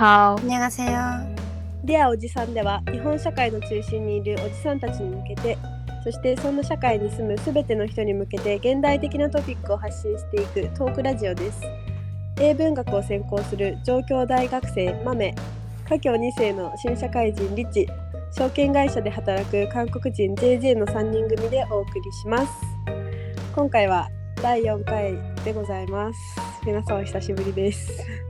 好。 안녕하세요。 リアおじさんでは日本社会の中心にいるおじさんたちに向けてそしてその社会に住むすべての人に向けて現代的なトピックを発信していくトークラジオです英文学を専攻する上京大学生マメ華僑2世の新社会人リチ証券会社で働く韓国人 JJ の3人組でお送りします今回は第4回でございます皆さんお久しぶりです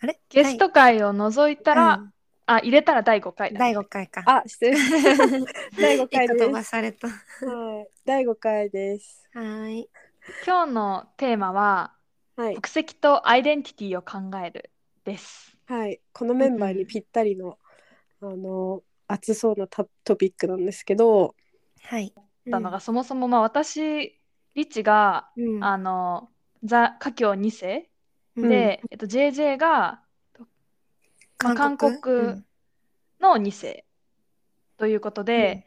あれ？ゲスト会を除いたら、うんあ、入れたら第5回だ。第5回か。あ失礼 第5回一個飛ばされた。ははい、第5回です。ーい。今日のテーマは、はい、国籍とアイデンティティを考えるです。はい、このメンバーにぴったりの、あの熱そうなタトピックなんですけど、はい。たのが、そもそもまあ私、リッチが、うん、あの、ザ・華僑2世うんで、えっと、JJ がまあ韓国？うん。の2世ということで、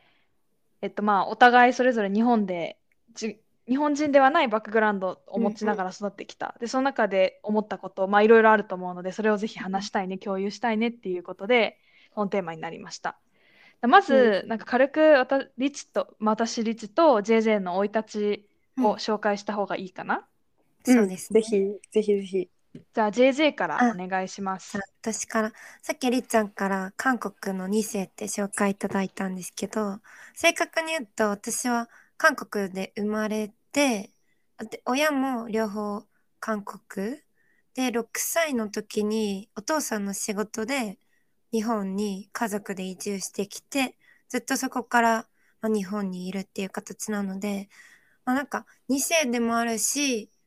えっとまあお互いそれぞれ日本でじ日本人ではないバックグラウンドを持ちながら育ってきた、でその中で思ったことまあいろいろあると思うのでそれをぜひ話したいね共有したいねっていうことでこのテーマになりました。まず、なんか軽くわたリチとまあ私リチと JJ の生い立ちを紹介した方がいいかな、そうです、ね。ぜひぜひぜひ。じゃあ JJ からお願いします。あ私からさっきりっちゃんから韓国の2世って紹介いただいたんですけど正確に言うと私は韓国で生まれてで親も両方韓国。で6歳の時にお父さんの仕事で日本に家族で移住してきてずっとそこから、まあ、日本にいるっていう形なので、まあ、なんか2世でもあるしな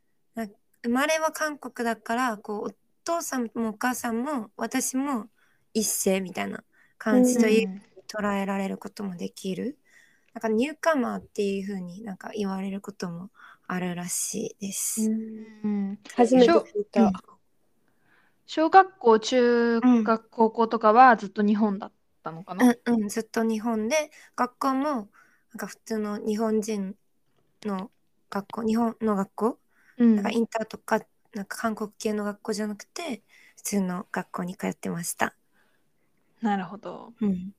生まれは韓国だからこうお父さんもお母さんも私も一世みたいな感じといううん捉えられることもできる。なんかニューカマーっていう風になんか言われることもあるらしいです。うん初めて聞いうんた。小学校、中学、高校とかはずっと日本だったのかな、うんうん、ずっと日本で学校もなんか普通の日本人の学校日本の学校、うん。なんかインターとかなんか韓国系の学校じゃなくて普通の学校に通ってました。なるほど。うん、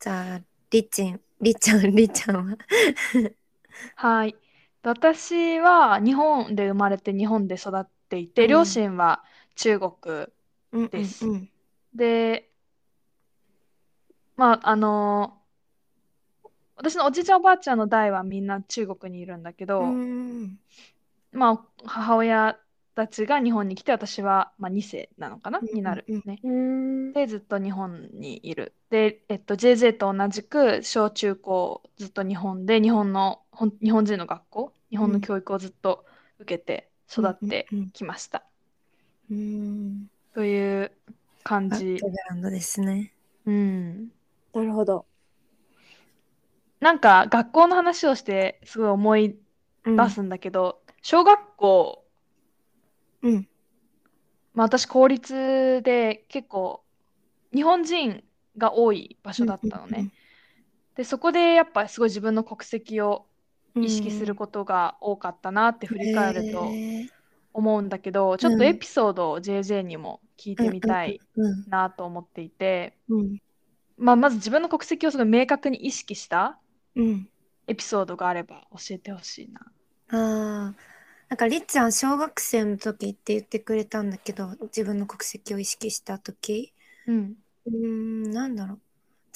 じゃありっちんりっちゃん りっちゃんは？はい。私は日本で生まれて日本で育っていて、うん。両親は中国うんですうん。うん。で、まあ、あの私のおじいちゃんおばあちゃんの代はみんな中国にいるんだけど、うんまあ、母親たちが日本に来て、私は、まあ、2世なのかな、うんになるうんね。で、ずっと日本にいる。で、えっと、JJ と同じく小中高ずっと日本で、日本の、日本人の学校、日本の教育をずっと受けて育ってきました。うんという感バッじク。グラウンドですね。うん。なるほど。なんか学校の話をしてすごい思いうん出すんだけど、小学校、うん。まあ、私公立で結構日本人が多い場所だったのね。で、そこでやっぱすごい自分の国籍を意識することが多かったなって振り返ると思うんだけど、ちょっとエピソードを JJ にも聞いてみたいうんなと思っていて、うんまあ、まず自分の国籍をすごい明確に意識したうん。エピソードがあれば教えてほしいな。ああなんかりっちゃん小学生の時って言ってくれたんだけど自分の国籍を意識した時。うん。うーんなんだろう。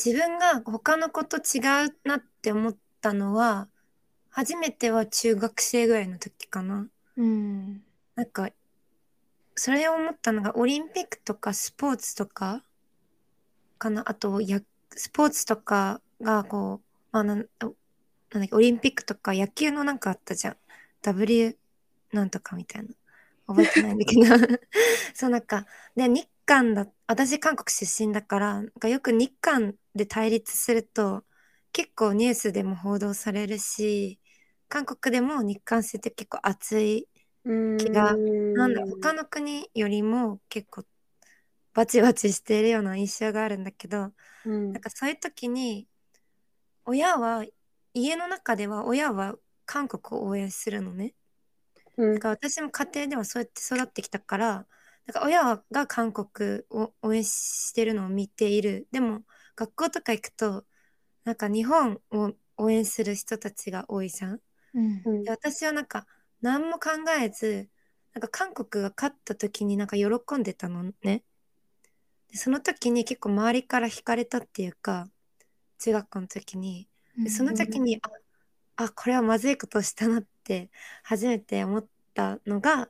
自分が他の子と違うなって思ったのは初めては中学生ぐらいの時かな。うん。なんかそれを思ったのがオリンピックとかスポーツとかかな。あとやスポーツとかがこう、まあ、なんなんだっけオリンピックとか野球のなんかあったじゃん。W なんとかみたいな。覚えてないんだけど。そうなんかで日韓だ私韓国出身だからなんかよく日韓で対立すると結構ニュースでも報道されるし韓国でも日韓戦って結構熱い気がなんだ他の国よりも結構バチバチしているような印象があるんだけどうん。なんかそういう時に親は家の中では親は韓国を応援するのね。うん。だから私も家庭ではそうやって育ってきたからなんか親が韓国を応援してるのを見ている。でも学校とか行くとなんか日本を応援する人たちが多いじゃん。うん。うん。で私はなんか何も考えずなんか韓国が勝った時になんか喜んでたのね。でその時に結構周りから惹かれたっていうか中学校の時に。でその時に、ああこれはまずいことをしたなって初めて思ったのが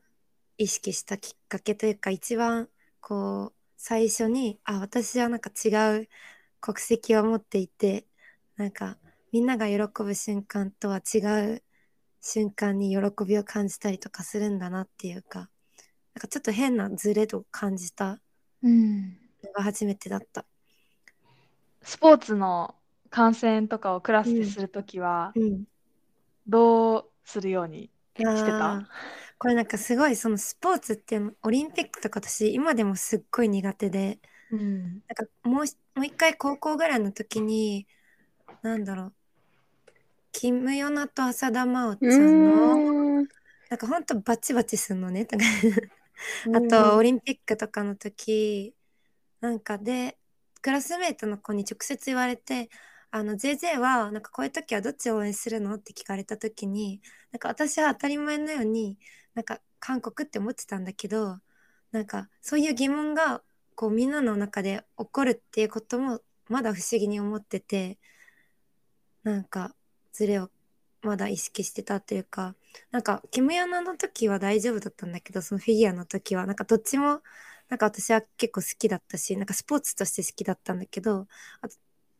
意識したきっかけというか一番こう最初にあ私はなんか違う国籍を持っていてなんかみんなが喜ぶ瞬間とは違う瞬間に喜びを感じたりとかするんだなっていうかなんかちょっと変なズレと感じたうんのが初めてだった。スポーツの観戦とかをクラスでするときはうん。どうするようにしてあたー。これなんかすごいそのスポーツっていうのオリンピックとか私今でもすっごい苦手で。うん。なんかもうしもう一回高校ぐらいの時になんだろう。キム・ヨナと浅田真央ちゃんのうん。なんかほんとバチバチすんのねとか。あとオリンピックとかの時なんかでクラスメートの子に直接言われて「あの JJ はなんかこういう時はどっちを応援するの?」って聞かれた時になんか私は当たり前のようになんか韓国って思ってたんだけどなんかそういう疑問がこうみんなの中で起こるっていうこともまだ不思議に思っててなんかズレをまだ意識してたっていうかなんかキム・ヨナの時は大丈夫だったんだけどそのフィギュアの時はなんかどっちもなんか私は結構好きだったしなんかスポーツとして好きだったんだけど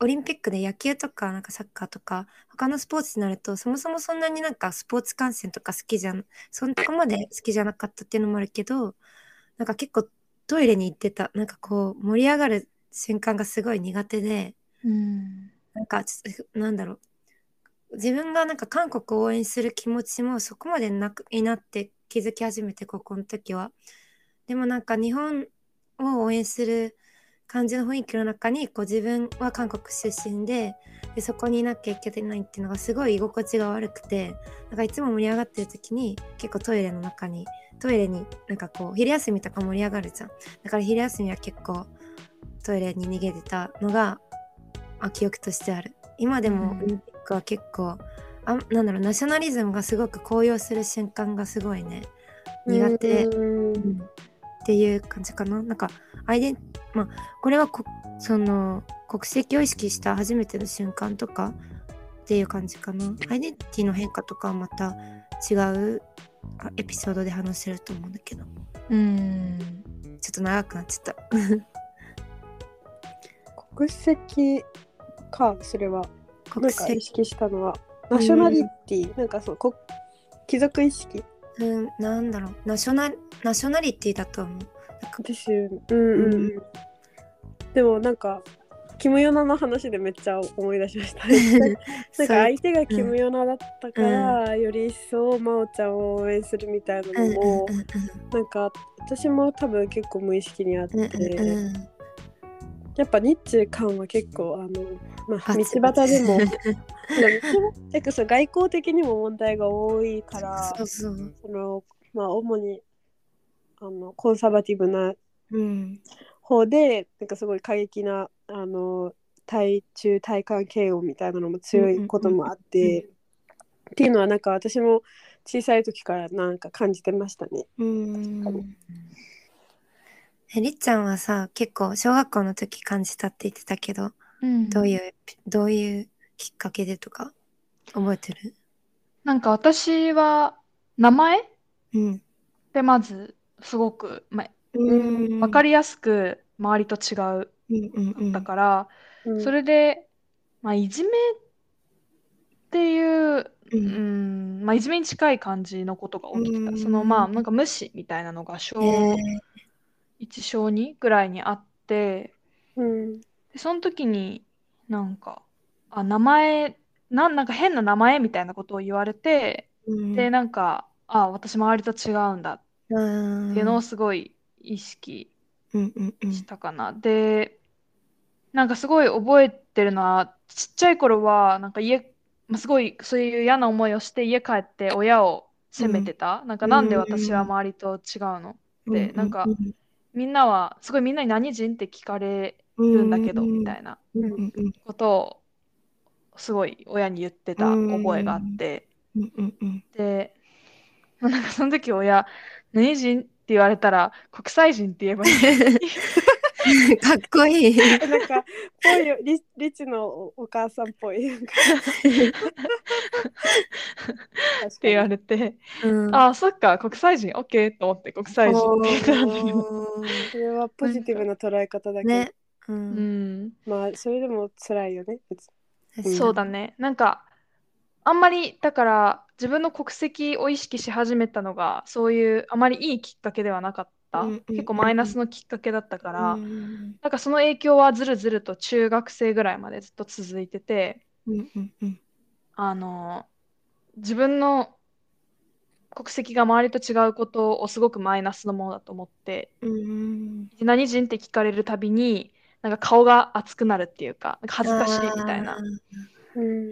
オリンピックで野球とかなんかサッカーとか他のスポーツになるとそもそもそんなになんかスポーツ観戦とか好きじゃんそんこまで好きじゃなかったっていうのもあるけどなんか結構トイレに行ってたなんかこう盛り上がる瞬間がすごい苦手でうん。なんかちょっとなんだろう自分がなんか韓国を応援する気持ちもそこまでなくになって気づき始めて高校の時は。でもなんか日本を応援する感じの雰囲気の中にこう自分は韓国出身ででそこにいなきゃいけないっていうのがすごい居心地が悪くてなんかいつも盛り上がってる時に結構トイレの中にトイレになんかこう昼休みとか盛り上がるじゃん。だから昼休みは結構トイレに逃げてたのがあ記憶としてある。今でもうん。オリンピックは結構、あなんだろうナショナリズムがすごく高揚する瞬間がすごいね。苦手。うんっていう感じかな。なんかアイデンまあこれはこその国籍を意識した初めての瞬間とかっていう感じかな。アイデンティティの変化とかはまた違うあエピソードで話せると思うんだけど。うん。ちょっと長くなっちゃった。国籍かそれは。な国んか意籍識したのは。ナショナリティ、なんかそうこ貴族意識うんなんだろう。ナショナナショナリティだと思う。なんか。ですよね。うんうん。うん、でもなんかキム・ヨナの話でめっちゃ思い出しました。なんか相手がキム・ヨナだったから、より一層真央ちゃんを応援するみたいなうんのも、なんか私も多分結構無意識にあって、やっぱ日中韓は結構あの、まあ、バ道端でもそう外交的にも問題が多いからその、まあ、主にあのコンサバティブなうん。方でなんかすごい過激なあの対中対韓嫌悪みたいなのも強いこともあって、っていうのはなんか私も小さい時からなんか感じてましたね。うんえりっちゃんはさ結構小学校の時感じたって言ってたけどどういうどういうきっかけでとか覚えてる？なんか私は名前？うん。でまずすごく、ま分かりやすく周りと違ううんうんうん。だから、うん。それで、まあ、いじめっていう、ううんんまあ、いじめに近い感じのことが起きてた。うん。そのまあなんか無視みたいなのが小へ1、小2ぐらいにあって、うん。でその時になんか、あ、名前、なん、なんか変な名前みたいなことを言われて、ーで、なんか、あ、私周りと違うんだっうんていうのをすごい意識うん。うんうんしたかな。で、なんかすごい覚えてるのは、ちっちゃい頃は、なんか家、まあ、すごいそういう嫌な思いをして家帰って親を責めてた。なんかなんで私は周りと違うのでなんかうんみんなはすごいみんなに何人って聞かれるんだけどみたいなことをすごい親に言ってた覚えがあって。でまあなんかその時親何人って言われたら国際人って言えばいい かっこいい。えなんかぽいよリリチのおお母さんっぽいなんか って言われてうんああそっか国際人 OK と思って国際人って言ってたんだけどそれはポジティブな捉え方だけど、ね。う。うんんまあそれでも辛いよねそうだね。なんか、あんまり、だから、自分の国籍を意識し始めたのが、そういう、あまりいいきっかけではなかった。うんうんうん。結構マイナスのきっかけだったから、うんなんかその影響はずるずると中学生ぐらいまでずっと続いてて、うんうんうん。あの、自分の国籍が周りと違うことをすごくマイナスのものだと思って、うん何人って聞かれるたびに、なんか顔が熱くなるっていうか、なんか恥ずかしいみたいな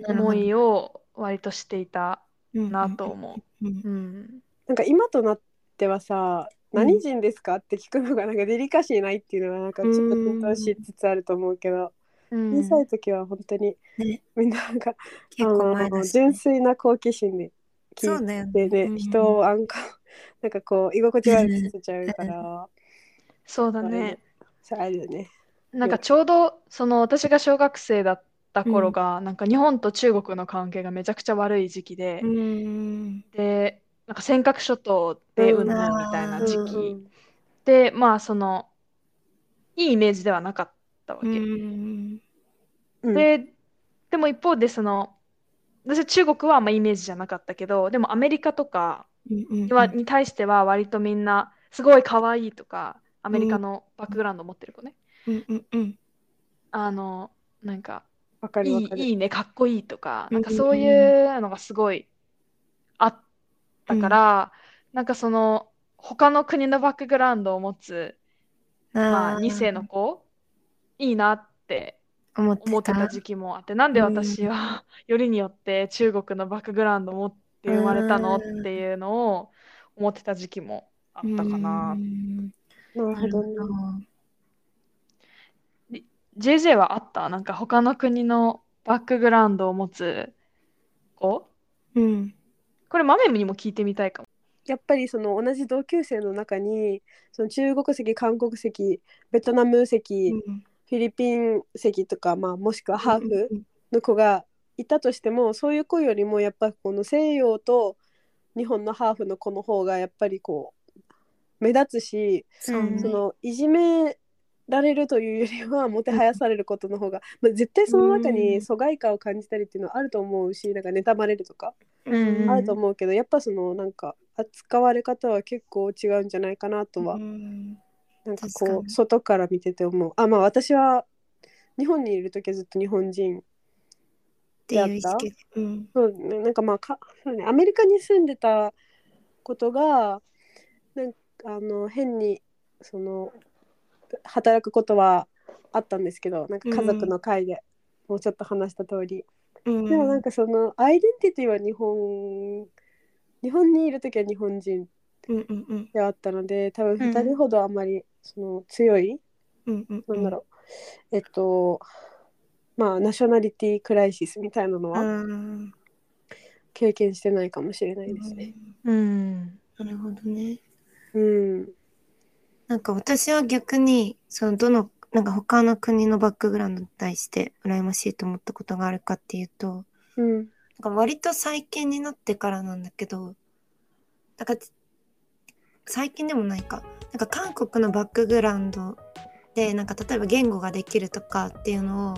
思いを割としていたう。んなと思う。うん。うん。なんか今となってはさ「何人ですか?」って聞くのがなんかデリカシーないっていうのはなんかちょっと浸透しつつあると思うけど、うん小さい時は本当にねみんななんか結構前あのだし。純粋な好奇心で聞。いてねうん人をあんかなんかこう居心地悪くさせちゃうから そうだね。そうあるよね。なんかちょうどその私が小学生だった頃が、なんか日本と中国の関係がめちゃくちゃ悪い時期で、うん。で、なんか尖閣諸島でうんみたいな時期、うんで、まあその、いいイメージではなかったわけ。うん。うんで、でも一方でその、私は中国はあんまイメージじゃなかったけど、でもアメリカとかにはに対しては割とみんなすごい可愛いとか、アメリカのバックグラウンドを持ってる子ね。うんうんうん。あの、なんか、わかるいい。いいね、かっこいいとか、なんかそういうのがすごいあったから、なんかその、他の国のバックグラウンドを持つ、まあ、2世の子、いいなって思ってた時期もあって、なんで私はよりによって中国のバックグラウンドを持って生まれたのっうんていうのを思ってた時期もあったかなう。んなるほほどね。ど。JJ はあった？なんか他の国のバックグラウンドを持つ子？うん。これマメムにも聞いてみたいかも。やっぱりその同じ同級生の中にその中国籍韓国籍ベトナム籍、フィリピン籍とか、まあ、もしくはハーフの子がいたとしても、そういう子よりもやっぱこの西洋と日本のハーフの子の方がやっぱりこう目立つし、そのいじめられるというよりはもてはやされることの方が、まあ、絶対その中に疎外感を感じたりっていうのはあると思うしなんか妬まれるとかうんあると思うけど、やっぱそのなんか扱われ方は結構違うんじゃないかなとは、うん。なんかこう外から見てて思う。あまあ私は日本にいる時はずっと日本人っていうん。そうねなんかまあかそう、ね、アメリカに住んでたことがなんかあの変にその働くことはあったんですけどなんか家族の会でもうちょっと話した通り、うんでもなんかそのアイデンティティは日本日本にいる時は日本人うんうんうんであったので多分うん2人ほどあんまりその強い、うんうんなんだろうえっとまあナショナリティクライシスみたいなのうはん経験してないかもしれないですね。うん。なるほどね。うん。なんか私は逆にそのどのなんか他の国のバックグラウンドに対して羨ましいと思ったことがあるかっていうとうん。なんか割と最近になってからなんだけどなんか最近でもないかなんか韓国のバックグラウンドでなんか例えば言語ができるとかっていうのを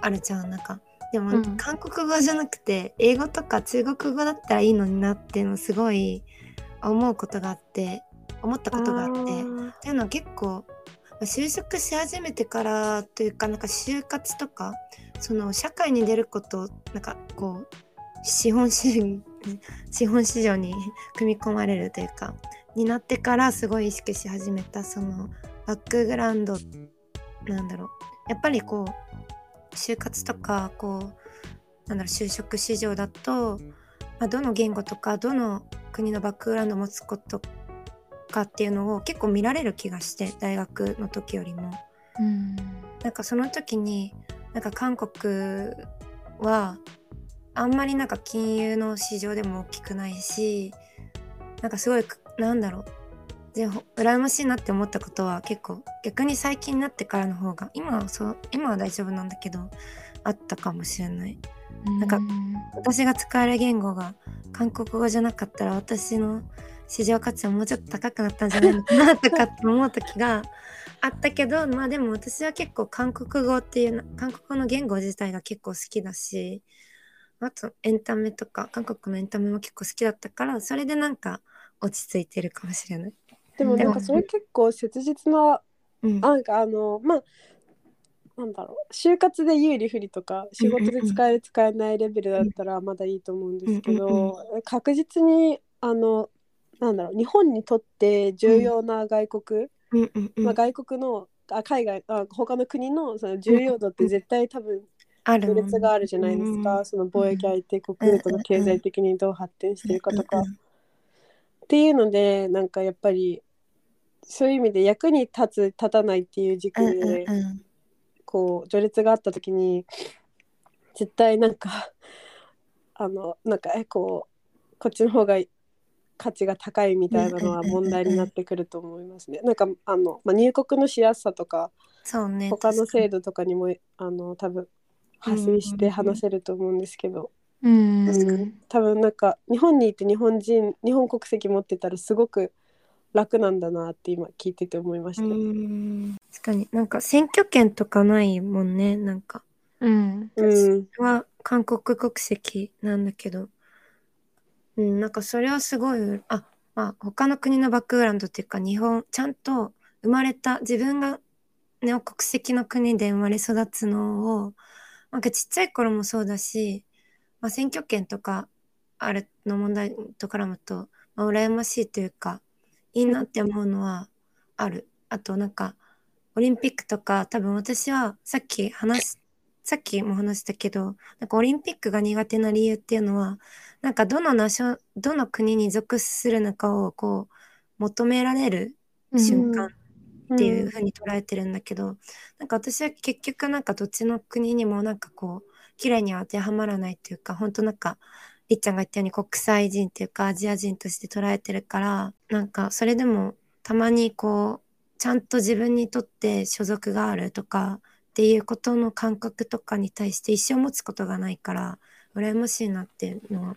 あるじゃんなんかでも、うん韓国語じゃなくて英語とか中国語だったらいいのになっていうのをすごい思うことがあって思ったことがあって。っていうのは結構まあ就職し始めてからというかなんか就活とかその社会に出ることなんかこう資本主義 資本市場に組み込まれるというかになってからすごい意識し始めたそのバックグラウンドなんだろう。やっぱりこう就活とかこうなんだろう就職市場だと、まあ、どの言語とかどの国のバックグラウンドを持つことかっていうのを結構見られる気がして大学の時よりも。うん。なんかその時になんか韓国はあんまりなんか金融の市場でも大きくないしなんかすごいなんだろう。羨ましいなって思ったことは結構逆に最近になってからの方が今はそう今は大丈夫なんだけどあったかもしれない。なんか私が使える言語が韓国語じゃなかったら私の市場価値はもうちょっと高くなったんじゃないのかなとかって思う時があったけどまあでも私は結構韓国語っていうの韓国語の言語自体が結構好きだしあとエンタメとか韓国のエンタメも結構好きだったからそれでなんか落ち着いてるかもしれない。でもなんかそれ結構切実なうん、なんかあのまあなんだろう就活で有利不利とか仕事で使える使えないレベルだったらまだいいと思うんですけど、確実にあのなんだろう日本にとって重要な外国、うんうんうん。まあ、外国のあ海外あ他の国のその重要度って絶対多分序列があるじゃないですか、その貿易相手国とか経済的にどう発展してるかとか、っていうのでなんかやっぱりそういう意味で役に立つ立たないっていう軸うんうんで、うん。こう序列があった時に絶対なんかあのなんかえこうこっちの方が価値が高いみたいなのは問題になってくると思いますね。なんかあの、まあ、入国のしやすさとかそうね他の制度とかにもあの多分派生して話せると思うんですけど、うんうん多分なんか日本にいて日本人日本国籍持ってたらすごく楽なんだなって今聞いてて思いました。うん。確かに。なんか選挙権とかないもんねなんか。うん。うん、は韓国国籍なんだけどうんなんかそれはすごいあまあ他の国のバックグラウンドっていうか日本ちゃんと生まれた自分がね国籍の国で生まれ育つのをなんかちっちゃい頃もそうだし、まあ、選挙権とかあるの問題と絡むと、まあ、羨ましいというかいいなって思うのはある。あとなんかオリンピックとか多分私はさっき話しさっきも話したけどなんかオリンピックが苦手な理由っていうのはなんかどのナショどの国に属するのかをこう求められる瞬間っていう風に捉えてるんだけど、なんか私は結局なんかどっちの国にもなんかこう綺麗には当てはまらないっていうか本当なんかりっちゃんが言ったように国際人っていうかアジア人として捉えてるからなんかそれでもたまにこうちゃんと自分にとって所属があるとかっていうことの感覚とかに対して一生持つことがないから羨ましいなっていうのは、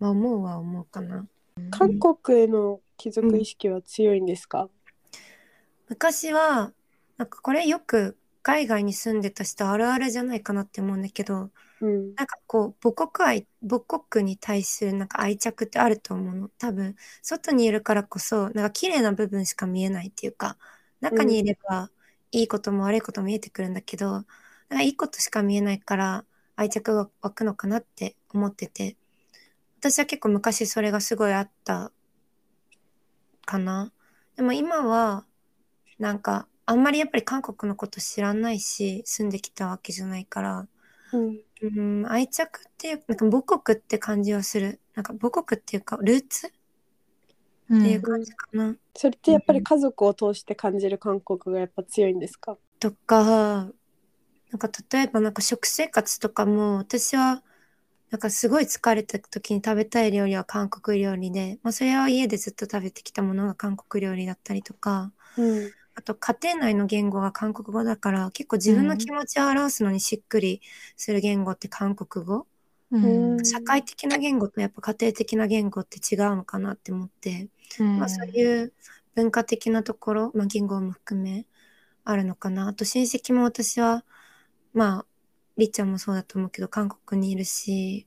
まあ、思うは思うかな。韓国への貴族意識は強いんですか、昔はなんかこれよく海外に住んでた人あるあるじゃないかなって思うんだけどうん。なんかこう母国愛母国に対するなんか愛着ってあると思うの。多分外にいるからこそなんか綺麗な部分しか見えないっていうか中にいればいいことも悪いことも見えてくるんだけど、なんかいいことしか見えないから愛着が湧くのかなって思ってて。私は結構昔それがすごいあったかな。でも今はなんかあんまりやっぱり韓国のこと知らないし住んできたわけじゃないからうん。うん、愛着っていうなんか母国って感じはする。なんか母国っていうか、ルーツってうんいう感じかな。それってやっぱり家族を通して感じる韓国がやっぱ強いんですか、とか、なんか例えばなんか食生活とかも、私はなんかすごい疲れた時に食べたい料理は韓国料理で、まあそれは家でずっと食べてきたものが韓国料理だったりとか、うん。あと家庭内の言語が韓国語だから、結構自分の気持ちを表すのにしっくりする言語って韓国語。うん。社会的な言語とやっぱ家庭的な言語って違うのかなって思って、うんまあ、そういう文化的なところ、まあ、言語も含めあるのかな。あと親戚も私はまありっちゃんもそうだと思うけど韓国にいるし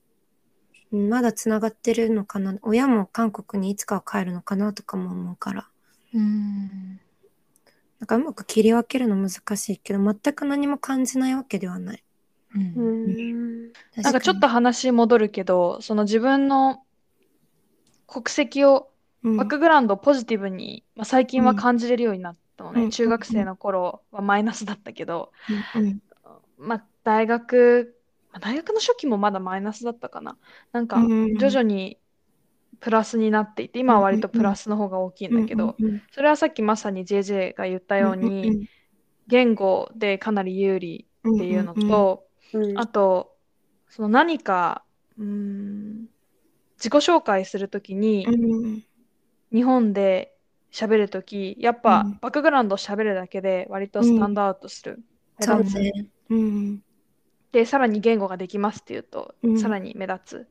うんまだつながってるのかな。親も韓国にいつかは帰るのかなとかも思うから。うん。なんかうまく切り分けるの難しいけど全く何も感じないわけではない。うん。うん。なんかちょっと話戻るけど、その自分の国籍を、うんバックグラウンドをポジティブに、まあ、最近は感じれるようになったのね。うん。中学生の頃はマイナスだったけど、まあ、大学、まあ大学の初期もまだマイナスだったかな。なんかうん徐々にプラスになっていて今は割とプラスの方が大きいんだけど、それはさっきまさに JJ が言ったように、言語でかなり有利うんっていうのと、うんあとその何かうーん自己紹介するときに、日本で喋るときやっぱうん。バックグラウンドを喋るだけで割とスタンドアウトする、そう目立つね。うん。でさらに言語ができますっていうと、うん。さらに目立つ。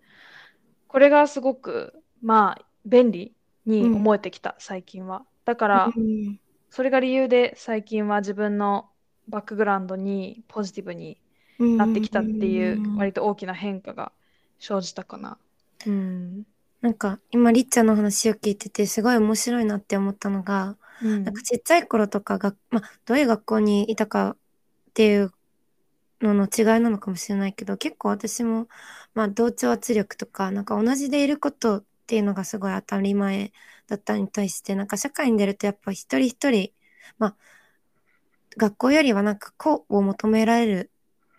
これがすごくまあ便利に思えてきた、最近は。だから、うん。それが理由で最近は自分のバックグラウンドにポジティブにうん。なってきたっていううん。割と大きな変化が生じたかな。うん。なんか今リッチャーの話を聞いててすごい面白いなって思ったのが、うんなんかちっちゃい頃とかが、まあ、どういう学校にいたかっていうのの違いなのかもしれないけど結構私も、まあ、同調圧力とかなんか同じでいることっていうのがすごい当たり前だったに対してなんか社会に出るとやっぱ一人一人まあ学校よりはなんか個を求められる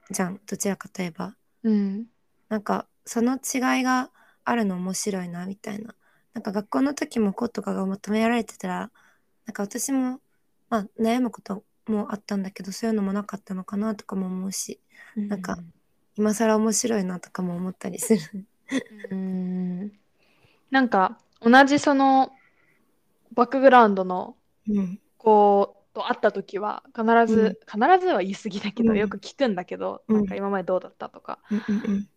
じゃんどちらかといえば。うん。なんかその違いがあるの面白いなみたいな。なんか学校の時も子とかが求められてたらなんか私も、まあ、悩むこともあったんだけどそういうのもなかったのかなとかも思うしなんか今更面白いなとかも思ったりする。うん。なんか同じそのバックグラウンドのうん子と会った時は必ず、必ずは言い過ぎだけど、うんよく聞くんだけど、うんなんか今までどうだったとか。うんうん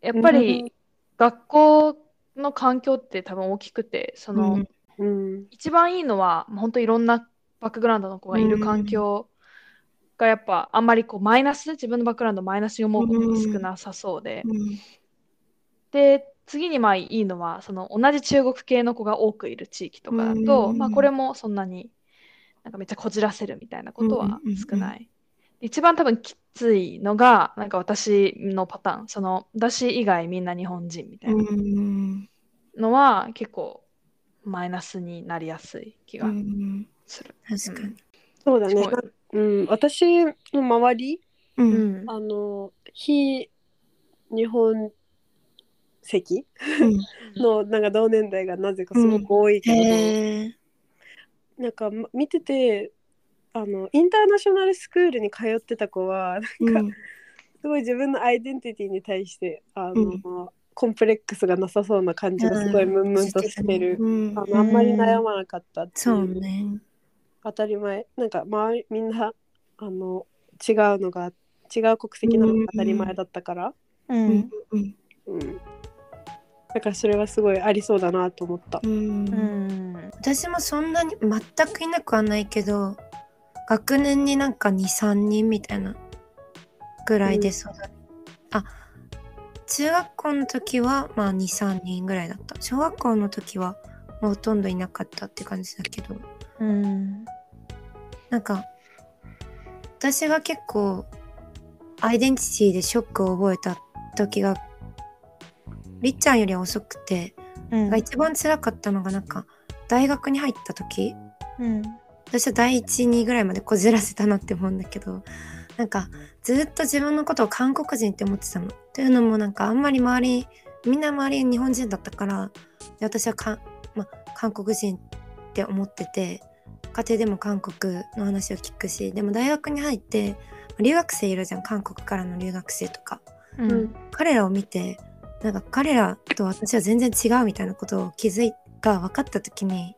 やっぱり学校の環境って多分大きくて、その、うん。うん一番いいのは、本当いろんなバックグラウンドの子がいる環境がやっぱあんまりこうマイナス、自分のバックグラウンドをマイナスに思うことが少なさそうで、うん。で、次にまあいいのは、その同じ中国系の子が多くいる地域とかだと、うん。まあこれもそんなになんかめっちゃこじらせるみたいなことはうん少ない。一番多分きついのが、なんか私のパターン、その私以外みんな日本人みたいなうんのは結構マイナスになりやすい気うがんする。確かに。そうだね。うん、私の周り、ううんん。あの、非日本籍のなんか同年代がなぜかすごく多いけど、へえ。なんかま見てて、あの、インターナショナルスクールに通ってた子は、うん。すごい自分のアイデンティティに対して、あの、コンプレックスがなさそうな感じがすごいムンムンとしてる。うん。あのあんまり悩まなかったっていそうね。当たり前。なんか周りみんなあの違うのが違う国籍なのが当たり前だったから、ううんん。うん。うん、だからそれはすごいありそうだなと思った。うん。うん。私もそんなに全くいなくはないけど学年になんか23人みたいなぐらいで育っあ中学校の時はまあ23人ぐらいだった。小学校の時はもうほとんどいなかったって感じだけど。うん。なんか私が結構アイデンティティでショックを覚えた時がりっちゃんよりは遅くてうん。が一番辛かったのがなんか大学に入った時うん私は第12ぐらいまでこじらせたなって思うんだけどなんかずっと自分のことを韓国人って思ってたの。というのもなんかあんまり周りみんな周り日本人だったからで私はか、ま、韓国人って思ってて家庭でも韓国の話を聞くしでも大学に入って留学生いるじゃん韓国からの留学生とか。うん彼らを見てなんか彼らと私は全然違うみたいなことを気づいが分かった時に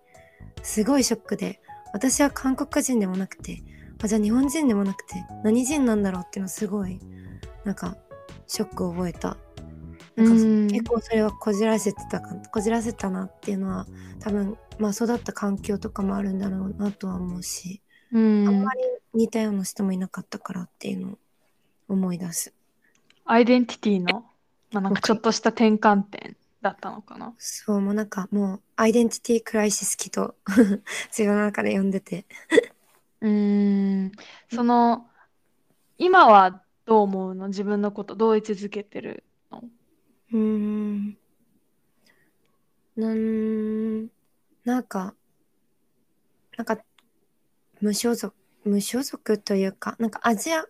すごいショックで私は韓国人でもなくてあじゃあ日本人でもなくて何人なんだろうっていうのすごいなんかショックを覚えた。なんかうん。結構それはこじらせてたかこじらせたなっていうのは多分まあ育った環境とかもあるんだろうなとは思うし、うん。あんまり似たような人もいなかったからっていうのを思い出す。アイデンティティの、まあ、なんか。ちょっとした転換点だったのかな？そう、もうなんかもう、アイデンティティクライシス期と 自分の中で読んでて。うーん、その、今はどう思うの？自分のこと、どう位置づけてるの？うーん。なん、なんか、なんか、無所属、無所属というか、なんかアジア、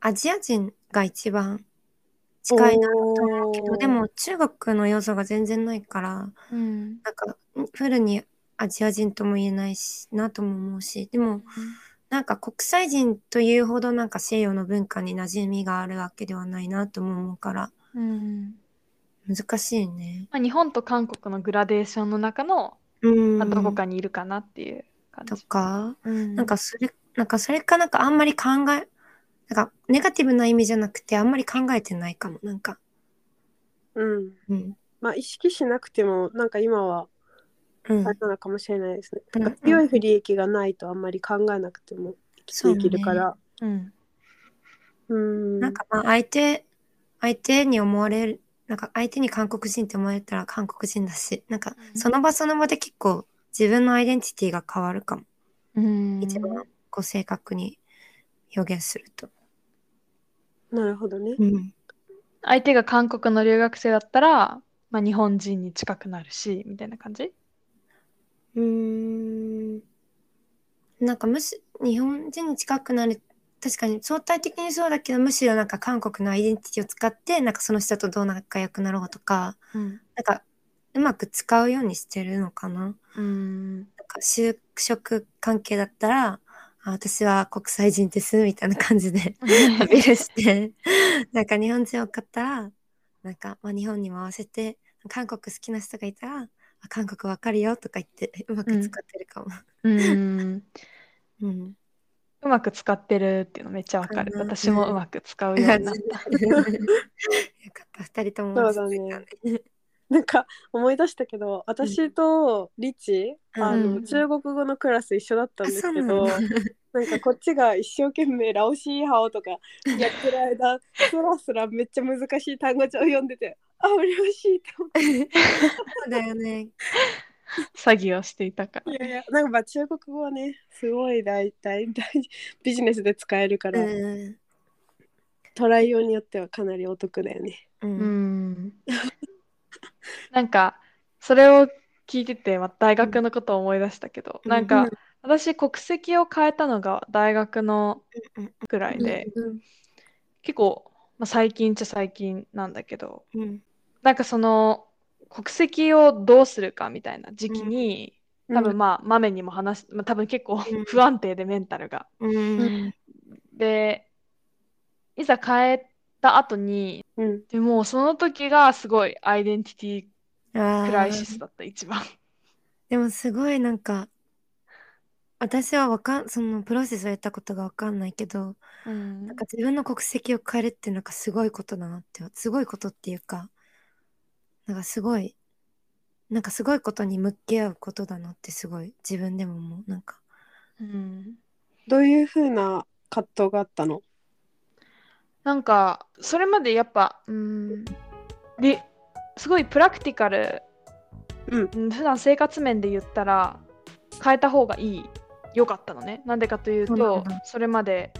アジア人が一番近いなと思っけどでも中国の要素が全然ないからうん。なんかフルにアジア人とも言えないしなとも思うしでもなんか国際人というほどなんか西洋の文化に馴染みがあるわけではないなとも思うからうん。難しいね。まあ、日本と韓国のグラデーションの中の、うん、まあ、どこかにいるかなっていう感とじ。かうん。なんかそれなんかそれかなんかあんまり考えなんかネガティブな意味じゃなくてあんまり考えてないかもなんか。うん。うんまあ意識しなくてもなんか今はうんあれなのかもしれないですね。うんなんか強い不利益がないとあんまり考えなくても生きていけるから。うんうん。なんかまあ相手相手に思われるなんか相手に韓国人って思われたら韓国人だしなんかうんその場その場で結構自分のアイデンティティが変わるかも、うん一番こう正確に表現すると。なるほどね。うん相手が韓国の留学生だったら、まあ、日本人に近くなるしみたいな感じ？うーんなんかむし日本人に近くなる確かに相対的にそうだけどむしろなんか韓国のアイデンティティを使ってなんかその人とどう仲良くなろうとかうんなんかうまく使うようにしてるのかな。うんなんか就職関係だったらあ私は国際人ですみたいな感じでアピールしてなんか日本人多かったらなんか、まあ、日本にも合わせて韓国好きな人がいたらあ韓国わかるよとか言ってうまく使ってるかも。うん。うん。うまく使ってるっていうのめっちゃわかる。私もうまく使うようになった。よかった。二人ともそうだねなんか思い出したけど私とリチ、うんあのうん中国語のクラス一緒だったんですけど、なんだなんかこっちが一生懸命ラオシーハオとかやってる間スラスラめっちゃ難しい単語帳読んでてあ嬉しいって思ってそうだよね。詐欺をしていたから。いやいやなんかまあ中国語はねすごい大大大ビジネスで使えるかうら、んトライ用によってはかなりお得だよね。ううんん。なんか、それを聞いてて、まあ、大学のことを思い出したけど、うん。なんか、私、国籍を変えたのが大学のうんくらいで、うん結構、まあ、最近っちゃ最近なんだけど、うん。なんかその、国籍をどうするかみたいな時期に、多分まあ、マメにも話し、まあ、多分結構うん。不安定でメンタルが。うん。で、いざ変えた後に、うん。でもうその時がすごいアイデンティティクライシスだった、一番。でもすごいなんか私はわかんそのプロセスをやったことがわかんないけどうん。なんか自分の国籍を変えるってなんかすごいことだなってすごいことっていうかなんかすごいなんかすごいことに向き合うことだなってすごい自分でも思うなんか。うん。どういうふうな葛藤があったの？なんか、それまでやっぱ、うん、ですごいプラクティカル、うん。うん普段生活面で言ったら変えた方がいい、良かったのね。なんでかというとんだ、それまで、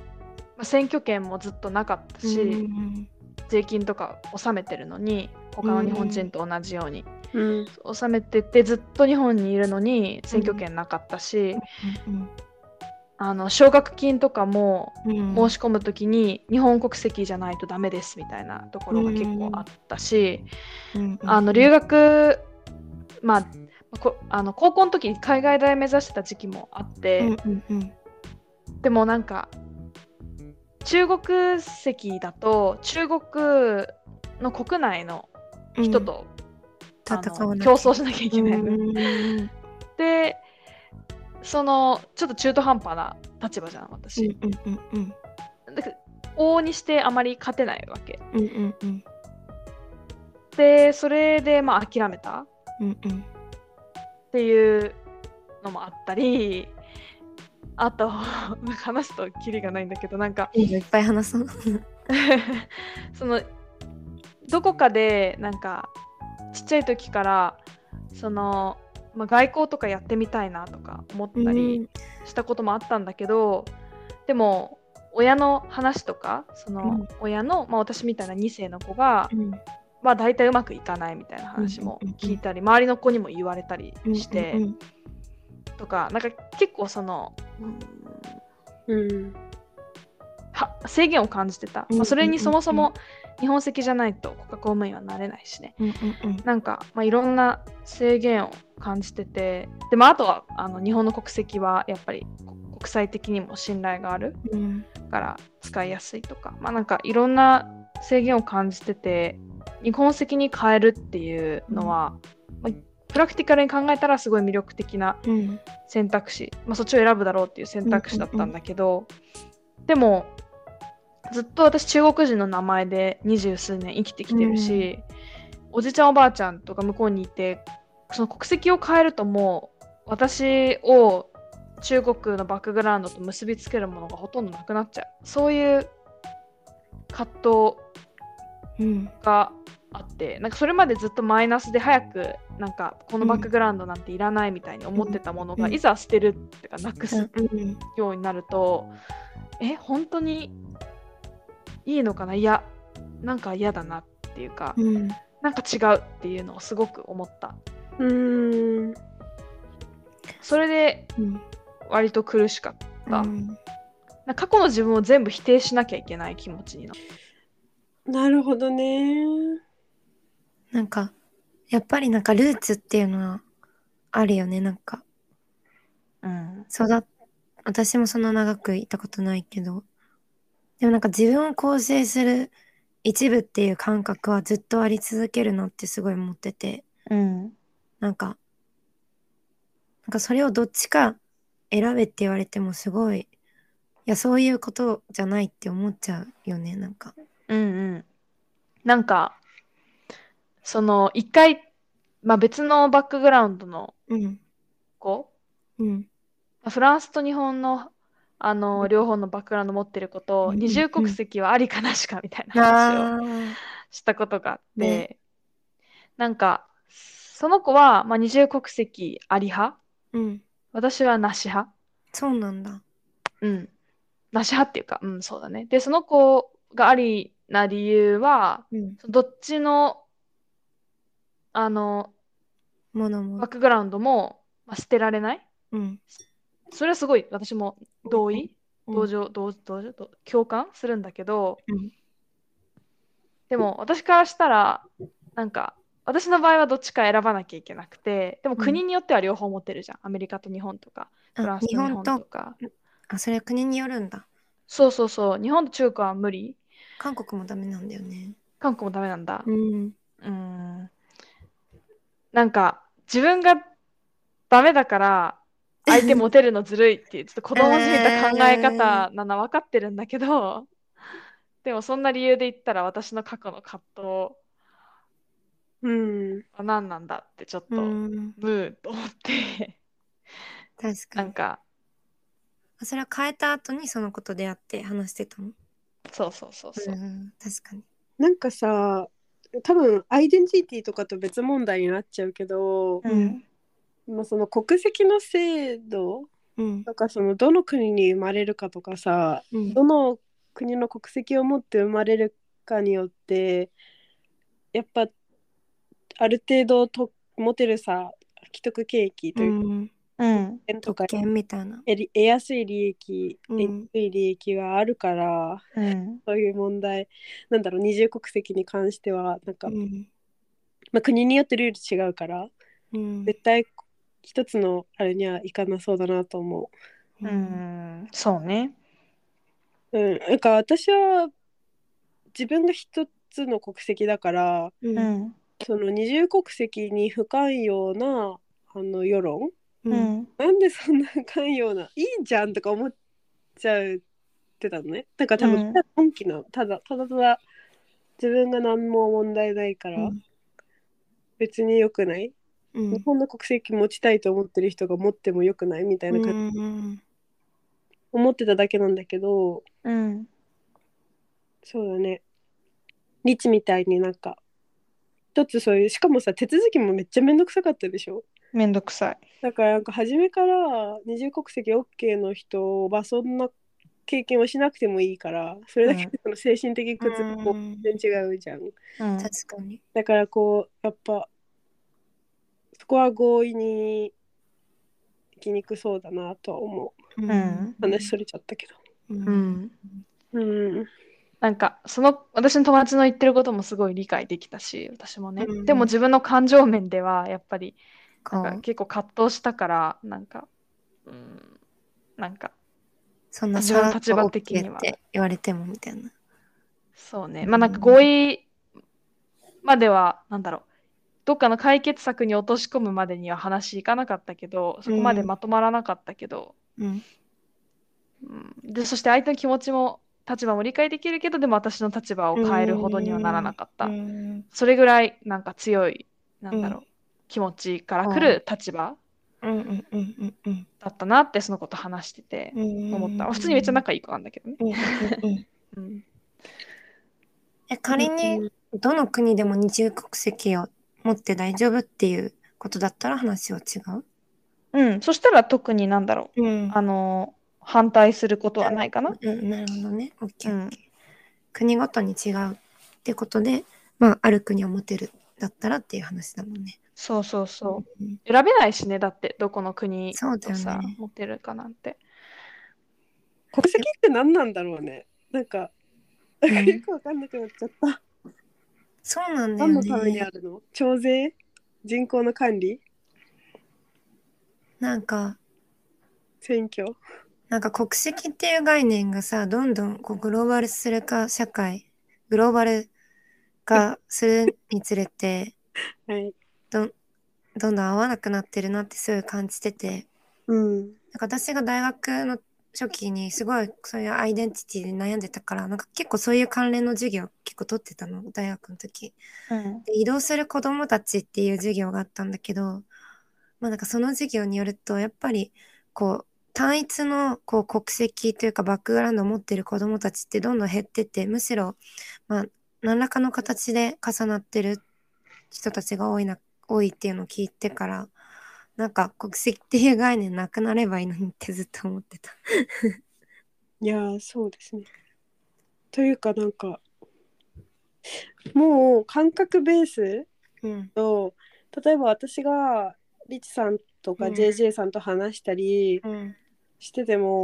まあ、選挙権もずっとなかったし、うん税金とか納めてるのに、他の日本人と同じように。うん納めてて、ずっと日本にいるのに選挙権なかったし、うんあの奨学金とかもうん。申し込むときに日本国籍じゃないとダメですみたいなところが結構あったし、うんあの留学まあこあの高校の時に海外大目指してた時期もあって、うんうんうん。でもなんか中国籍だと中国の国内の人と、あの戦わなきゃ。競争しなきゃいけない。でそのちょっと中途半端な立場じゃん私、うんうんうんだから往々にしてあまり勝てないわけ。うんうんうん。でそれでまあ諦めた。うんうん。っていうのもあったりあとなんか話すとキリがないんだけどなんかいっぱい話そう。そのどこかでなんかちっちゃい時からその、まあ、外交とかやってみたいなとか思ったりしたこともあったんだけど、でも親の話とかそのうん。親の、まあ、私みたいな2世の子が、うん。まあ大体うまくいかないみたいな話も聞いたり、周りの子にも言われたりして、うんうんとかなんか結構その、うん。うんは制限を感じてた、うん。まあ、それにそもそも日本籍じゃないと国家公務員はなれないしね。うんうんうん。なんか、まあ、いろんな制限を感じててでもあとはあの日本の国籍はやっぱりこ国際的にも信頼があるうん。から使いやすいとか。まあなんかいろんな制限を感じてて日本籍に変えるっていうのは、まあ、プラクティカルに考えたらすごい魅力的なうん。選択肢、まあ、そっちを選ぶだろうっていう選択肢だったんだけど、でもずっと私中国人の名前で二十数年生きてきてるし、おじちゃんおばあちゃんとか向こうにいてその国籍を変えるともう私を中国のバックグラウンドと結びつけるものがほとんどなくなっちゃう。そういう葛藤うんがあってなんかそれまでずっとマイナスで早くなんかこのバックグラウンドなんていらないみたいに思ってたものが、うん。いざ捨てるっていうかなくすうん。ようになると、え本当にいいのかな？いや。なんか嫌だなっていうか、うん。なんか違うっていうのをすごく思った。うーん。それでうん。割と苦しかった、うん。なんか過去の自分を全部否定しなきゃいけない気持ちになるなるほどね。なんかやっぱりなんかルーツっていうのはあるよねなんか。うん。育っ私もそんな長くいたことないけどでもなんか自分を構成する一部っていう感覚はずっとあり続けるなってすごい思ってて。うん。なんかなんかそれをどっちか選べって言われてもすごいいやそういうことじゃないって思っちゃうよねなんか。うんうん。なんかその一回、まあ、別のバックグラウンドのうん。子うん。フランスと日本のあの両方のバックグラウンド持ってる子とうん。二重国籍はありかなしかみたいな話をあしたことがあって、ね。なんかその子は、まあ、二重国籍あり派？ーうん。私はなし派？そうなんだ。うん。なし派っていうかうんそうだね。でその子がありな理由はうん。どっちのあのものもバックグラウンドも、まあ、捨てられない？うんそれはすごい私も同意うん。同情同同情と共感するんだけど、うん。でも私からしたらなんか私の場合はどっちか選ばなきゃいけなくてでも国によっては両方持ってるじゃん、アメリカと日本とかフラあンスと日本と？とか。あそれは国によるんだ。そうそうそう。日本と中国は無理。韓国もダメなんだよね。韓国もダメなんだ。うん。うーん。なんか自分がダメだから相手モテるのずるいっていうちょっと子供じみた考え方なのは分かってるんだけど、でもそんな理由で言ったら私の過去の葛藤。うん。は何なんだってちょっと、うんブーと思って。確かに。なんか。それは変えた後にそのことであって話してたの？そうそうそうそう、ん確かに。なんかさ、多分アイデンティティとかと別問題になっちゃうけど、うんまあ、その国籍の制度うん。とかそのどの国に生まれるかとかさうん。どの国の国籍を持って生まれるかによってやっぱある程度と持てるさ既得権益とういうか、んうん。とかみたいな。得り得やすい利益、うん。得にくい利益があるからうん。そういう問題なんだろう二重国籍に関してはなんか、うん。まあ、国によってルール違うからうん。絶対一つのあれにはいかなそうだなと思う。ん。そうね。う。うん、なんか私は自分が一つの国籍だからううん。んその二重国籍に不寛容なあの世論？ううん。んなんでそんな不寛容ないいじゃんとか思っちゃってたのね。だから多分、うん。本気の。ただただただ自分が何も問題ないから別に良くない、うん。日本の国籍持ちたいと思ってる人が持っても良くないみたいな感じ、うん思ってただけなんだけどうん。そうだね。リチみたいになんか一つそういうしかもさ手続きもめっちゃめんどくさかったでしょ？めんどくさい。だからなんか初めから二重国籍 OK の人はそんな経験をしなくてもいいからそれだけでその精神的苦痛がこううん。全然違うじゃん。うん。確かに。だからこうやっぱそこは合意に行きにくそうだなとは思う。うん。ん話それちゃったけど。ううん。んうん。なんかその私の友達の言ってることもすごい理解できたし私もね、うん。うんでも自分の感情面ではやっぱりなんか結構葛藤したからなんかうんなんかそんな自分の立場的には。OK って言われてもみたいな。そうね。うんまあなんか合意まではなんだろうどっかの解決策に落とし込むまでには話いかなかったけどそこまでまとまらなかったけど、うん。うん。でそして相手の気持ちも立場も理解できるけどでも私の立場を変えるほどにはならなかった、うん。それぐらいなんか強いなんだろう、うん。気持ちから来る立場うん。うんうんうんうんだったなってそのこと話しててうん。思った、普通にめっちゃ仲いい子なんだけどね、え仮にどの国でも二重国籍を持って大丈夫っていうことだったら話は違う？うん、そしたら特になんだろう。ん。うあの反対することはないかな、うん、なるほどね。オッケー。うん。国ごとに違うってことで、まあ、ある国を持てるだったらっていう話だもんね。そうそうそう。うん。選べないしねだってどこの国そうだよとさ、ね。持ってるかなんて。国籍って何なんだろうね。なんか、ん。よくわかんなくなっちゃった。そうなんだよ何のためにあね。るの？徴税？人口の管理？なんか、選挙？なんか国籍っていう概念がさ、どんどんこうグローバルするか社会、グローバル化するにつれて、はい。どんどんどん合わなくなってるなってすごい感じてて、うん。なんか私が大学の初期にすごいそういうアイデンティティで悩んでたから、なんか結構そういう関連の授業結構取ってたの、大学の時。うんで移動する子どもたちっていう授業があったんだけど、まあなんかその授業によると、やっぱりこう、単一のこう国籍というかバックグラウンドを持っている子どもたちってどんどん減ってて、むしろ、まあ、何らかの形で重なってる人たちが多いな、多いっていうのを聞いてから、なんか国籍っていう概念なくなればいいのにってずっと思ってた。いやー、そうですね。というか、なんか、もう感覚ベースうん。と、例えば私がリチさんとかうん JJ さんと話したりうん。してても、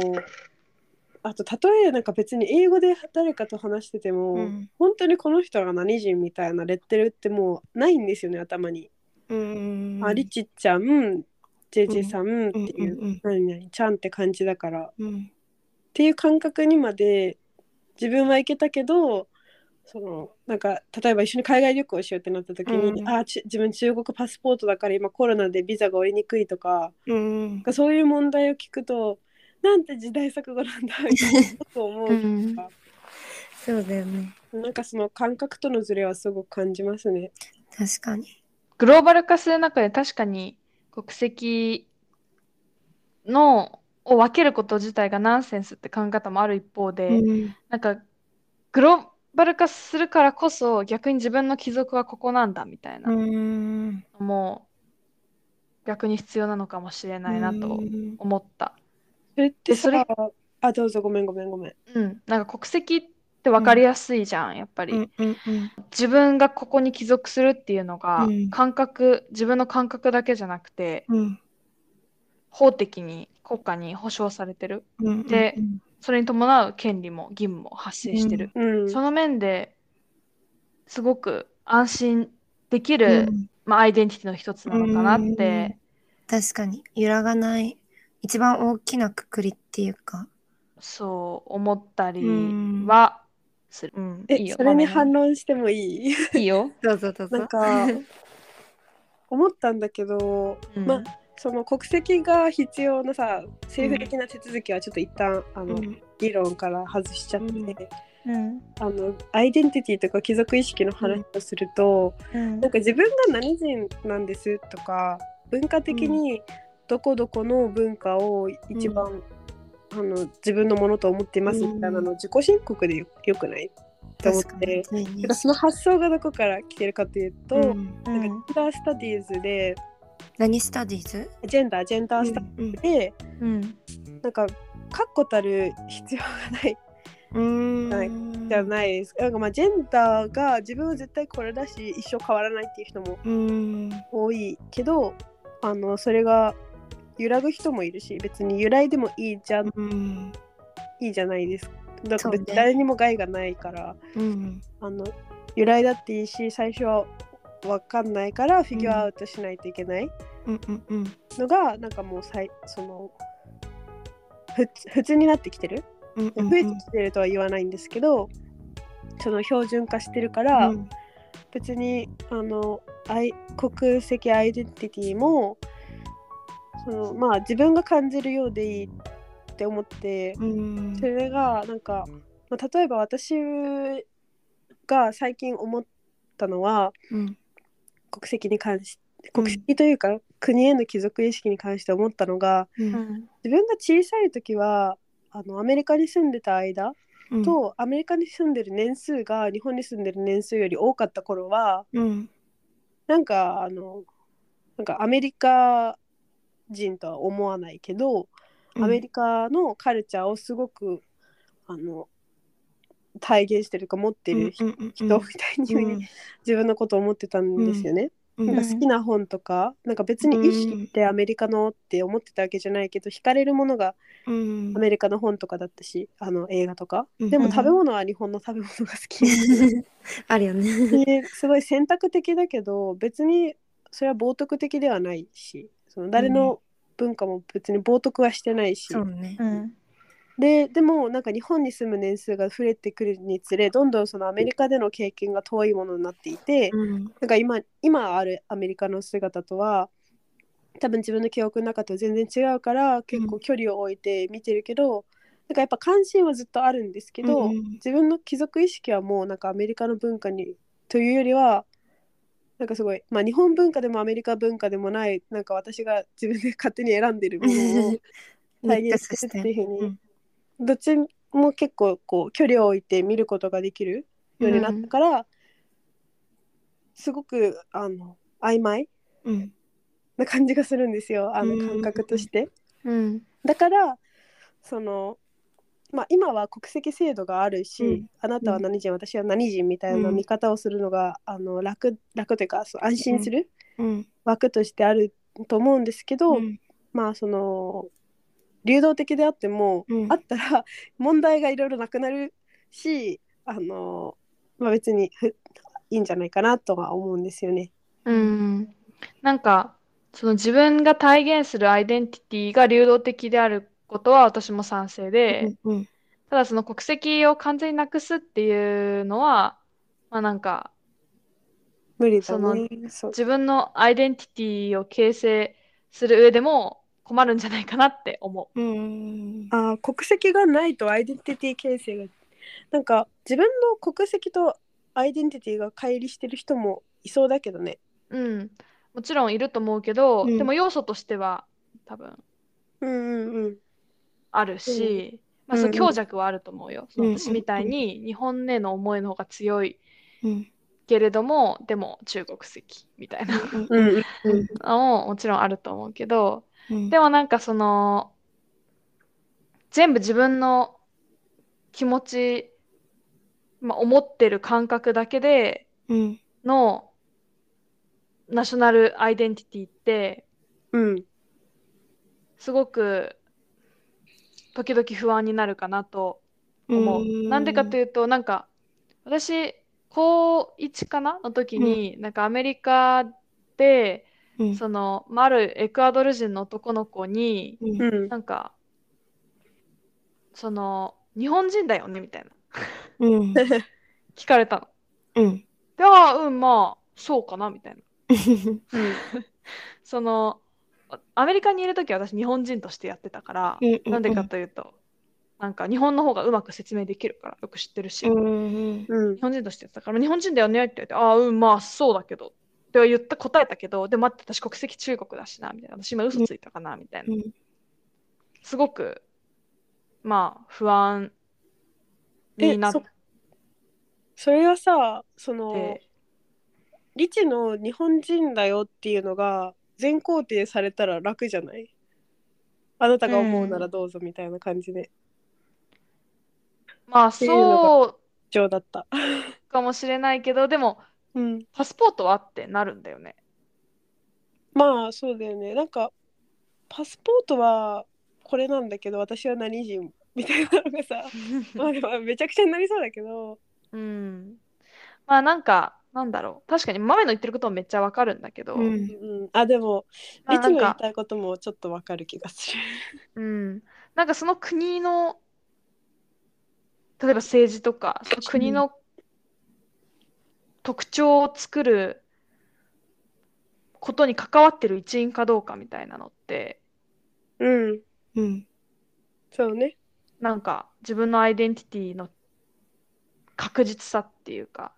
あと例えなんか別に英語で誰かと話してても、うん本当にこの人が何人みたいなレッテルってもうないんですよね頭に。うん。あリチちゃん JJ さんっていう、うんうんうん何々ちゃんって感じだからっうん。ていう感覚にまで自分は行けたけどそのなんか例えば一緒に海外旅行しようってなった時に、うんあち自分中国パスポートだから今コロナでビザが下りにくいとかうんなん。かそういう問題を聞くとなんて時代錯誤なんだみたいなことを思うとうんか、そうだよね。なんかその感覚とのズレはすごく感じますね。確かに。グローバル化する中で確かに国籍のを分けること自体がナンセンスって考え方もある一方で、うん。なんかグローバル化するからこそ逆に自分の帰属はここなんだみたいなうん。のも逆に必要なのかもしれないなと思った。それってそれあどうぞごめんごめんごめん。うん、なんか国籍って分かりやすいじゃん、やっぱり。うんうんうん。自分がここに帰属するっていうのがうん。感覚、自分の感覚だけじゃなくてうん。法的に国家に保障されてる。うん。でそれに伴う権利も義務も発生してる、うん、その面ですごく安心できうる、ん。まあ、アイデンティティの一つなのかなって、確かに。揺らがない一番大きなくくりっていうか。そう思ったりうん。はする、うん。いいよ。えそれに豆反論してもいい？いいよ、どうぞどうなんか思ったんだけど、うん。まあその国籍が必要なさ政府的な手続きはちょっと一旦、あの議論から外しちゃって、うん。うん。あのアイデンティティとか貴族意識の話をすると、うん。なんか自分が何人なんですとか文化的にどこどこの文化を一番、あの自分のものと思っていますみたいなの自己申告でよよくない？って思って。かその発想がどこから来てるかというと、うんうん。なんかジェンダースタディーズで何スタディーズ？ジェンダージェンダースタディーズで、うん。なんか確固たる必要がない。じゃないです。か。なんかまあジェンダーが自分は絶対これだし一生変わらないっていう人もうん。多いけどあのそれが揺らぐ人もいるし別に揺らいでもいいじゃんうん。いいじゃないです。かだって誰にも害がないから、うん。あの由来だっていいし最初は分かんないからフィギュアアウトしないといけない。のが、なんかもうさいその普通になってきてる。うんうん増えてきてるとは言わないんですけど、その標準化してるから、うん。別にあの国籍アイデンティティもそのまあ自分が感じるようでいいって思ってうん。それがなんか、まあ、例えば私が最近思ったのはうん。国籍に関しうん。国籍というか、国への帰属意識に関して思ったのが自分が小さい時はあのアメリカに住んでた間うん。と、アメリカに住んでる年数が日本に住んでる年数より多かった頃はうん。なんかあのなんかアメリカ人とは思わないけど、アメリカのカルチャーをすごくあの体現してるか持ってる人うんうんうん。みたいにうん。自分のことを思ってたんですよね。うん。なんか好きな本とか、なんか別に意識ってアメリカのって思ってたわけじゃないけど、惹かれるものがうん。アメリカの本とかだったし、あの映画とか。うん。でも食べ物は日本の食べ物が好き。あるよね。ですごい選択的だけど、別にそれは冒涜的ではないし、その誰の文化も別に冒涜はしてないし。そうね。うんででもなんか日本に住む年数が増えてくるにつれどんどんそのアメリカでの経験が遠いものになっていて、うんなんか今今あるアメリカの姿とは多分自分の記憶の中と全然違うから結構距離を置いて見てるけど、なんかやっぱ関心はずっとあるんですけど、うん自分の貴族意識はもうなんかアメリカの文化にというよりはなんかすごい、まあ、日本文化でもアメリカ文化でもないなんか私が自分で 勝手に選んでるものを体現してるっていうふうに、うん。どっちも結構こう距離を置いて見ることができるようになったから、すごくあの曖昧うん。な感じがするんですよ。あのうん。感覚として。うん。だからその、まあ、今は国籍制度があるし、うん。あなたは何人、私は何人みたいなうん。見方をするのが、あの楽楽というかそう安心するうん。枠としてあると思うんですけど、うん。まあその流動的であっても、うん。あったら 問題がいろいろなくなるしあの、まあ、別にふいいんじゃないかなとは思うんですよね。うん。なんかその自分が体現するアイデンティティが流動的であることは私も賛成で、うんただその国籍を完全になくすっていうのは、まあなんか無理だそのね。そう自分のアイデンティティを形成する上でも困るんじゃないかなって思うんあー国籍がないとアイデンティティ形成がなんか自分の国籍とアイデンティティが乖離してる人もいそうだけどね。う。うん。もちろんいると思うけど、うんでも要素としては多分うんうんうん。あるし、まあうんその強弱はあると思うよ。そのうん。私みたいに日本への思いの方が強いうん。けれども、でも中国籍みたいな。うん。うんうん。のももちろんあると思うけど、うん。でもなんかその全部自分の気持ち、まあ、思ってる感覚だけでうん。のナショナルアイデンティティってうん。すごく時々不安になるかなと思う。なんでかというとなんか私高1かなの時に、なんかアメリカでうん。その、まあ、あるエクアドル人の男の子にうん。うん。なんかその日本人だよねみたいな。うん。聞かれたの。うん。でああうんまあそうかなみたいな。うん。そのあアメリカにいる時は私日本人としてやってたから、なんでかというとなんか日本の方がうまく説明できるからよく知ってるし、うんうん日本人としてやってたから日本人だよねって言ってああうんまあそうだけどっては言った答えたけどで待って私国籍中国だしなみたいな。私今嘘ついたかなみたいな。すごくまあ不安になっえそそれはさそのてリチの日本人だよっていうのが全肯定されたら楽じゃない？あなたが思うならどうぞみたいな感じでまあそう上だった。かもしれないけどでもうん、パスポートはあってなるんだよね。まあそうだよねなんかパスポートはこれなんだけど私は何人みたいなのがさ まあでもめちゃくちゃになりそうだけどうん。まあなんか、なんだろう。確かに豆の言ってることもめっちゃわかるんだけど、うんうん、あでもまあリチの言ないたいこともちょっとわかる気がする。うん。なんかその国の、例えば政治とか、その国の特徴を作ることに関わってる一員かどうかみたいなのって、うん、うん。そうね。なんか自分のアイデンティティの確実さっていうか、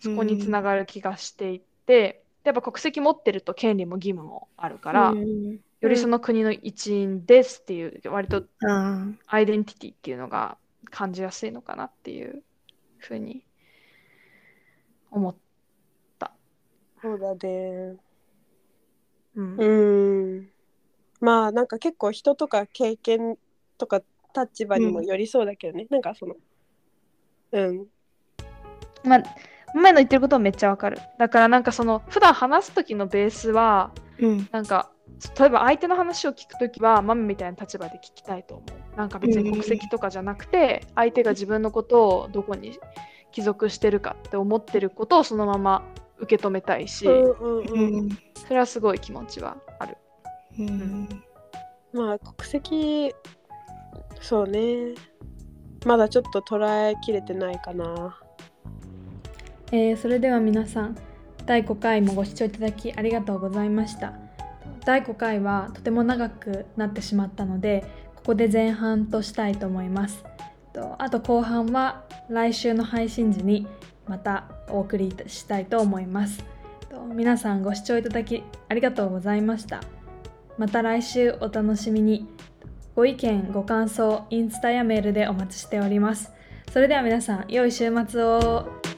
そこにつながる気がしていて、やっぱ国籍持ってると権利も義務もあるから、うん。よりその国の一員ですっていう、割とあアイデンティティっていうのが感じやすいのかなっていうふうに思っそうだね。うん。うん。まあなんか結構人とか経験とか立場にもよりそうだけどね。なんかそのうん。まあ前の言ってることはめっちゃわかるだからなんかその普段話す時のベースはーうん。なんか例えば相手の話を聞くときはママみたいな立場で聞きたいと思うなんか別に国籍とかじゃなくて相手が自分のことをどこに帰属してるかって思ってることをそのまま受け止めたいしうんうんううん。ん。それはすごい気持ちはあるうん。まあ国籍そうね。まだちょっと捉えきれてないかな。えーそれでは皆さん第5回もご視聴いただきありがとうございました。第5回はとても長くなってしまったのでここで前半としたいと思います。あと後半は来週の配信時にまたお送りしたいと思います。皆さんご視聴いただきありがとうございました。また来週お楽しみに。ご意見ご感想インスタやメールでお待ちしております。それでは皆さん良い週末を。